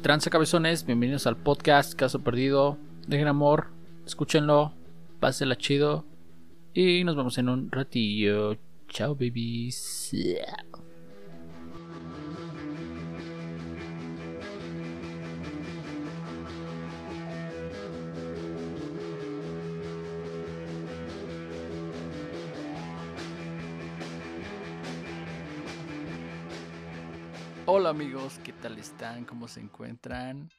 tranza cabezones? Bienvenidos al podcast Caso Perdido. Dejen amor, escúchenlo, pásenla chido. Y nos vemos en un ratillo. Chao, babies. Hola amigos, ¿qué tal están? ¿Cómo se encuentran?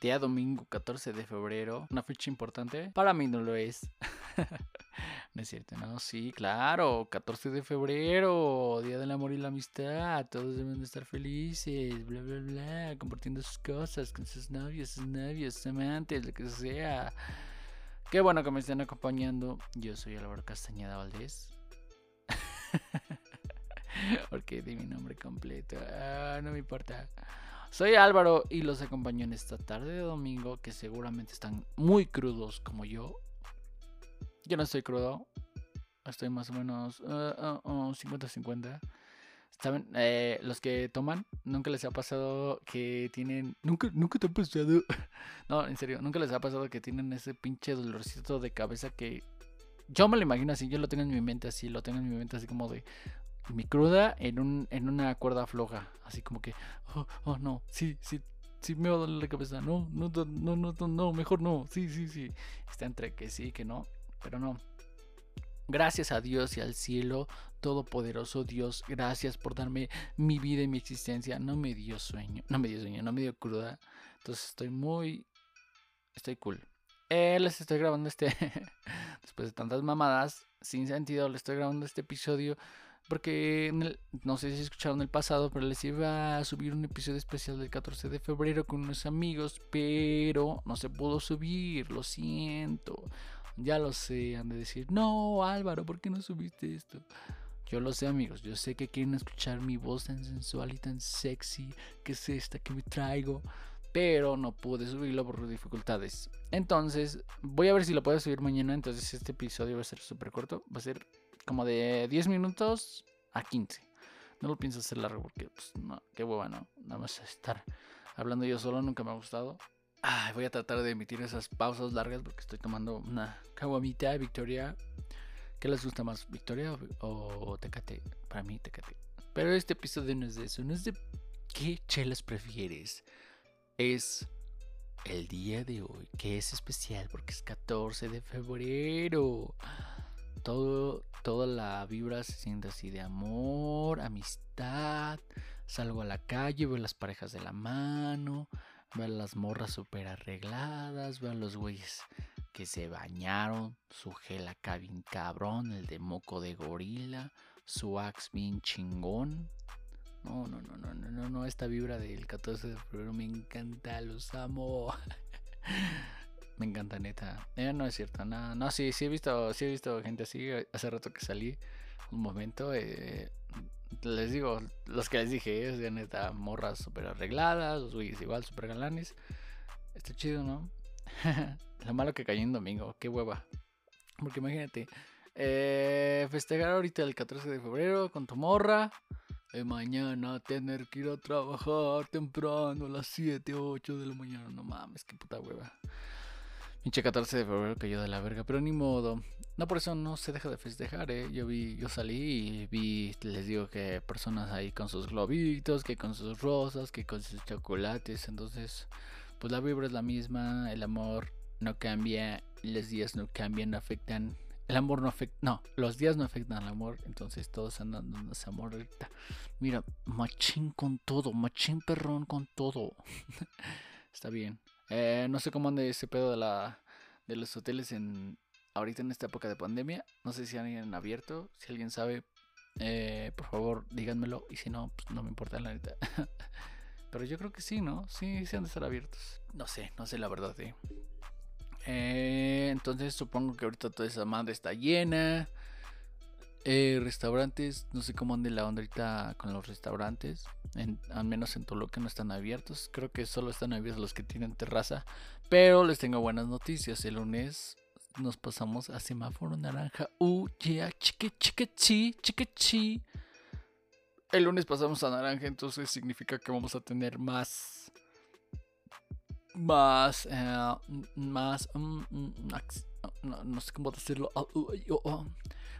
Día domingo 14 de febrero, una fecha importante. Para mí no lo es. no es cierto, no, sí, claro, 14 de febrero, Día del Amor y la Amistad. Todos deben de estar felices, bla, bla, bla, compartiendo sus cosas con sus novios, sus novios, sus amantes, lo que sea. Qué bueno que me estén acompañando. Yo soy Álvaro Castañeda Valdés. Porque di mi nombre completo. Ah, no me importa. Soy Álvaro y los acompaño en esta tarde de domingo que seguramente están muy crudos como yo. Yo no estoy crudo. Estoy más o menos 50-50. ¿Saben? Eh, los que toman, nunca les ha pasado que tienen. Nunca, nunca te ha pasado. no, en serio, nunca les ha pasado que tienen ese pinche dolorcito de cabeza que. Yo me lo imagino así, yo lo tengo en mi mente así, lo tengo en mi mente así como de mi cruda en, un, en una cuerda floja. Así como que, oh, oh no, sí, sí, sí me va a doler la cabeza. No, no, no, no, no, mejor no. Sí, sí, sí. Está entre que sí, que no, pero no. Gracias a Dios y al cielo, todopoderoso Dios, gracias por darme mi vida y mi existencia. No me dio sueño, no me dio sueño, no me dio cruda. Entonces estoy muy, estoy cool. Eh, les estoy grabando este, después de tantas mamadas, sin sentido, les estoy grabando este episodio porque no sé si escucharon el pasado, pero les iba a subir un episodio especial del 14 de febrero con unos amigos, pero no se pudo subir, lo siento. Ya lo sé, han de decir, no Álvaro, ¿por qué no subiste esto? Yo lo sé amigos, yo sé que quieren escuchar mi voz tan sensual y tan sexy, que es esta que me traigo, pero no pude subirlo por dificultades. Entonces, voy a ver si lo puedo subir mañana, entonces este episodio va a ser súper corto, va a ser como de 10 minutos a 15. No lo pienso hacer largo porque, pues, qué hueva, ¿no? Nada más estar hablando yo solo nunca me ha gustado. Voy a tratar de emitir esas pausas largas porque estoy tomando una caguamita Victoria. ¿Qué les gusta más, Victoria o, Tecate? Para mí, Tecate. Pero este episodio no es de eso, no es de qué chelas prefieres. Es el día de hoy, que es especial porque es 14 de febrero todo, toda la vibra se siente así de amor, amistad. Salgo a la calle, veo las parejas de la mano, veo a las morras súper arregladas, veo a los güeyes que se bañaron, su gel acá bien cabrón, el de moco de gorila, su axe bien chingón. No, no, no, no, no, no, no, esta vibra del 14 de febrero me encanta, los amo. Me encanta, neta. Eh, no es cierto, no, no, sí, sí he visto, sí he visto gente así. Eh, hace rato que salí, un momento, eh, les digo, los que les dije, es de neta, morras súper arregladas, los güeyes igual, súper galanes. Está chido, ¿no? Lo malo que cayó en domingo, qué hueva. Porque imagínate, eh, festejar ahorita el 14 de febrero con tu morra. Y mañana tener que ir a trabajar temprano a las 7 o 8 de la mañana. No mames, qué puta hueva. Pinche 14 de febrero cayó de la verga, pero ni modo. No por eso no se deja de festejar, eh. Yo vi, yo salí y vi, les digo que personas ahí con sus globitos, que con sus rosas, que con sus chocolates. Entonces, pues la vibra es la misma, el amor no cambia, los días no cambian, no afectan. El amor no afecta, no, los días no afectan al amor, entonces todos andan dando ese amor ahorita. Mira, machín con todo, machín perrón con todo. Está bien. Eh, no sé cómo ande ese pedo de, la, de los hoteles en ahorita en esta época de pandemia. No sé si han abierto. Si alguien sabe, eh, por favor, díganmelo. Y si no, pues no me importa la neta. Pero yo creo que sí, ¿no? Sí, sí han de estar abiertos. No sé, no sé la verdad, eh. eh entonces supongo que ahorita toda esa madre está llena. Eh, restaurantes, no sé cómo ande la onda ahorita con los restaurantes. al menos en Toluca no están abiertos. Creo que solo están abiertos los que tienen terraza. Pero les tengo buenas noticias. El lunes nos pasamos a semáforo naranja. Uh, yeah, chique, chique, chi, chique, chi. El lunes pasamos a naranja, entonces significa que vamos a tener más más, eh, más, mm, mm, no, sé cómo decirlo. Ah, oh.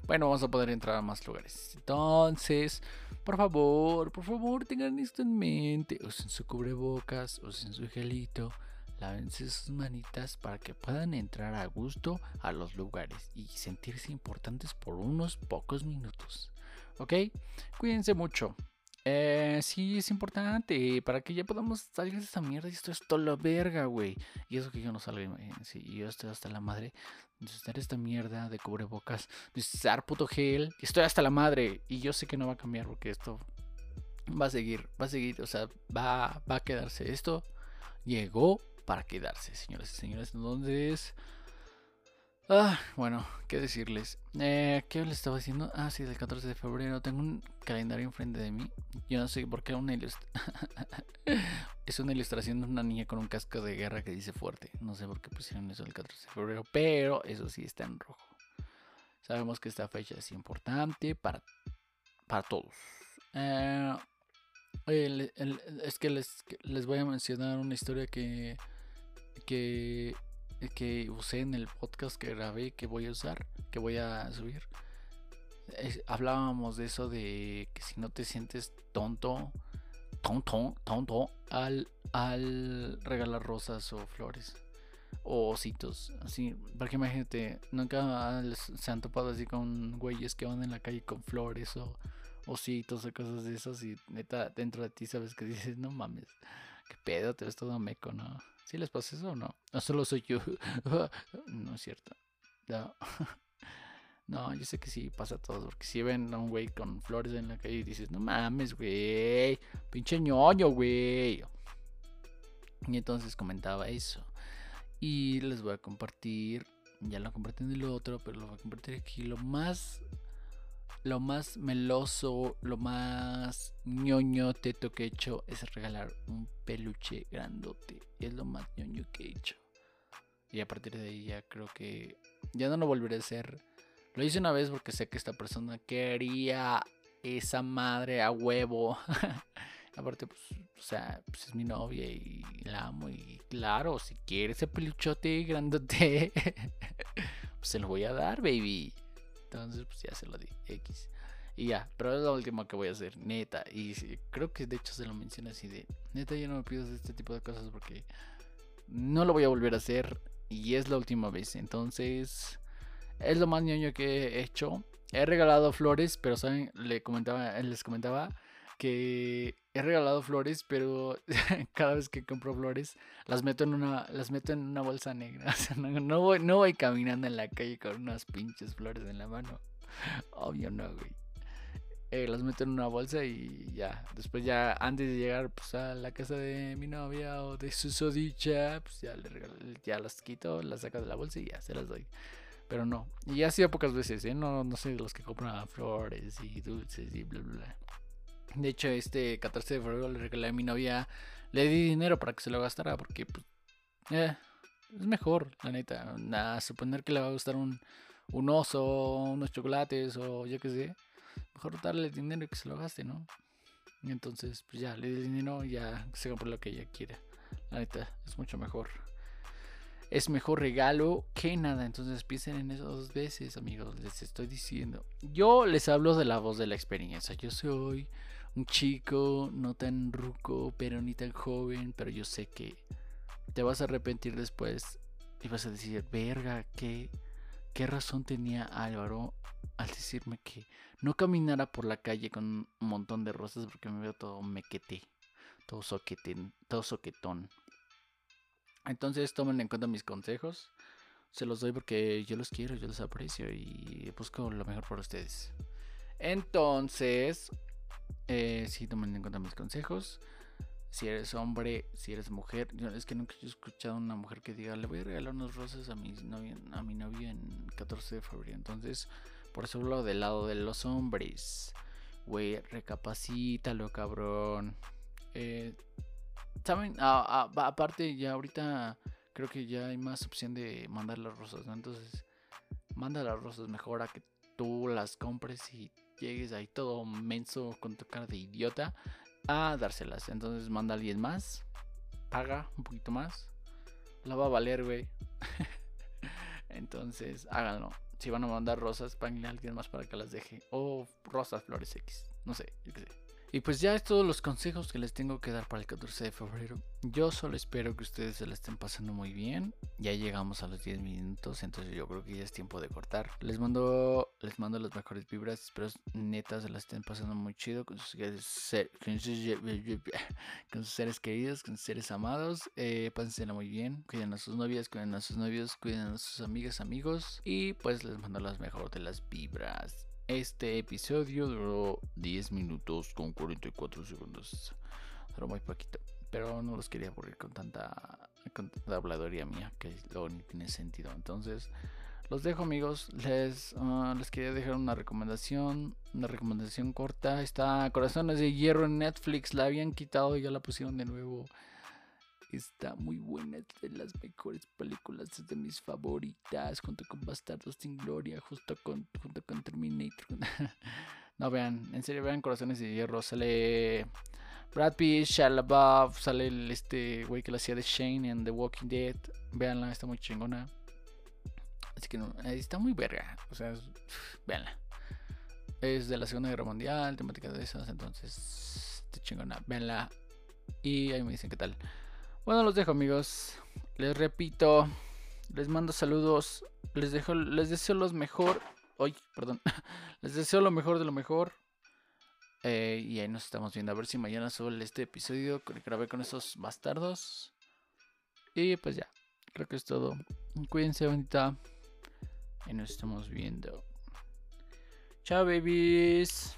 Bueno, vamos a poder entrar a más lugares. Entonces, por favor, por favor, tengan esto en mente. Usen su cubrebocas, usen su gelito, lávense sus manitas para que puedan entrar a gusto a los lugares y sentirse importantes por unos pocos minutos. ¿Ok? Cuídense mucho. Eh, sí, es importante para que ya podamos salir de esta mierda. Y esto es toda la verga, güey. Y eso que yo no salgo, sí, yo estoy hasta la madre usar esta mierda de cubrebocas, usar puto gel. Estoy hasta la madre. Y yo sé que no va a cambiar porque esto va a seguir, va a seguir, o sea, va, va a quedarse. Esto llegó para quedarse, señores y señores. Entonces, Ah, bueno, qué decirles. Eh, ¿Qué les estaba diciendo? Ah, sí, del 14 de febrero. Tengo un calendario enfrente de mí. Yo no sé por qué una es una ilustración de una niña con un casco de guerra que dice fuerte. No sé por qué pusieron eso el 14 de febrero, pero eso sí está en rojo. Sabemos que esta fecha es importante para, para todos. Eh, es que les, les voy a mencionar una historia que, que que usé en el podcast que grabé, que voy a usar, que voy a subir. hablábamos de eso de que si no te sientes tonto, tonto, tonto, al, al regalar rosas o flores o ositos, así, porque imagínate, nunca se han topado así con güeyes que van en la calle con flores o ositos o cosas de esas y neta dentro de ti sabes que dices, no mames, qué pedo, te ves todo meco, ¿no? ¿Sí les pasa eso o no? No solo soy yo. no es cierto. No. no, yo sé que sí pasa todo. Porque si ven a un güey con flores en la calle y dices, no mames, güey. Pinche ñoño, güey. Y entonces comentaba eso. Y les voy a compartir. Ya lo compartí en el otro, pero lo voy a compartir aquí. Lo más lo más meloso, lo más ñoño teto que he hecho es regalar un peluche grandote. Es lo más ñoño que he hecho. Y a partir de ahí ya creo que ya no lo volveré a hacer. Lo hice una vez porque sé que esta persona quería esa madre a huevo. Aparte, pues, o sea, pues es mi novia y la amo. Y claro, si quiere ese peluchote grandote, pues se lo voy a dar, baby. Entonces, pues ya se lo di. X. Y ya, pero es lo último que voy a hacer, neta. Y creo que de hecho se lo menciona así de, neta, ya no me pidas este tipo de cosas porque no lo voy a volver a hacer y es la última vez. Entonces, es lo más ñoño que he hecho. He regalado flores, pero saben, Le comentaba, les comentaba que he regalado flores, pero cada vez que compro flores las meto en una, las meto en una bolsa negra. no, voy, no voy caminando en la calle con unas pinches flores en la mano. Obvio no, güey. Eh, las meto en una bolsa y ya. Después ya antes de llegar pues, a la casa de mi novia o de su sodicha, pues ya, ya las quito, las saco de la bolsa y ya se las doy. Pero no. Y ha sido pocas veces, ¿eh? No, no de los que compran flores y dulces y bla, bla, bla. De hecho, este 14 de febrero le regalé a mi novia, le di dinero para que se lo gastara, porque pues, eh, es mejor, la neta. A suponer que le va a gustar un, un oso, unos chocolates o yo qué sé. Mejor darle dinero y que se lo gaste, ¿no? Y entonces, pues ya, le di dinero y ya se compra lo que ella quiera. La neta, es mucho mejor. Es mejor regalo que nada. Entonces piensen en eso dos veces, amigos. Les estoy diciendo. Yo les hablo de la voz de la experiencia. Yo soy un chico, no tan ruco, pero ni tan joven, pero yo sé que te vas a arrepentir después y vas a decir, verga, ¿qué, qué razón tenía Álvaro al decirme que no caminara por la calle con un montón de rosas porque me veo todo mequete, todo soquetén, todo soquetón. Entonces tomen en cuenta mis consejos. Se los doy porque yo los quiero, yo los aprecio y busco lo mejor para ustedes. Entonces, eh, sí, tomen en cuenta mis consejos. Si eres hombre, si eres mujer, es que nunca he escuchado a una mujer que diga, le voy a regalar unos rosas a mi novio, a mi novio en 14 de febrero. Entonces, por eso hablo del lado de los hombres. Güey, recapacítalo, cabrón. Eh, Saben, aparte, ya ahorita creo que ya hay más opción de mandar las rosas, ¿no? Entonces, manda las rosas mejor a que tú las compres y llegues ahí todo menso con tu cara de idiota a dárselas. Entonces manda a alguien más, paga un poquito más la va a valer, güey. Entonces, háganlo. Si van a mandar rosas, páguenle a alguien más para que las deje. O rosas, flores X. No sé, yo qué sé. Y pues ya es todos los consejos que les tengo que dar para el 14 de febrero. Yo solo espero que ustedes se la estén pasando muy bien. Ya llegamos a los 10 minutos, entonces yo creo que ya es tiempo de cortar. Les mando, les mando las mejores vibras. Espero netas se la estén pasando muy chido con sus, con sus, seres queridos, con sus seres amados. Eh, pásensela muy bien. Cuiden a sus novias, cuiden a sus novios, cuiden a sus amigas, amigos. Y pues les mando las mejores de las vibras. Este episodio duró 10 minutos con 44 segundos. Duró muy poquito. Pero no los quería aburrir con tanta, con habladoría mía que luego ni tiene sentido. Entonces, los dejo amigos. Les, ah, les quería dejar una recomendación. Una recomendación corta. Está Corazones de Hierro en Netflix. La habían quitado y ya la pusieron de nuevo. Está muy buena, es de las mejores películas, es de mis favoritas, junto con Bastardos sin Gloria, justo con, junto con Terminator. no vean, en serio vean Corazones de Hierro, sale Brad Pitt, Shia LaBeouf, sale el, este güey que la hacía de Shane en The Walking Dead. Veanla, está muy chingona. Así que no, eh, está muy verga, o sea, veanla. Es de la Segunda Guerra Mundial, temática de esas, entonces está chingona, veanla. Y ahí me dicen qué tal. Bueno, los dejo amigos. Les repito, les mando saludos. Les dejo, les deseo lo mejor. Hoy, perdón. Les deseo lo mejor de lo mejor. Eh, y ahí nos estamos viendo. A ver si mañana subo este episodio que grabé con esos bastardos. Y pues ya. Creo que es todo. Cuídense bonita. Y nos estamos viendo. Chao, babies.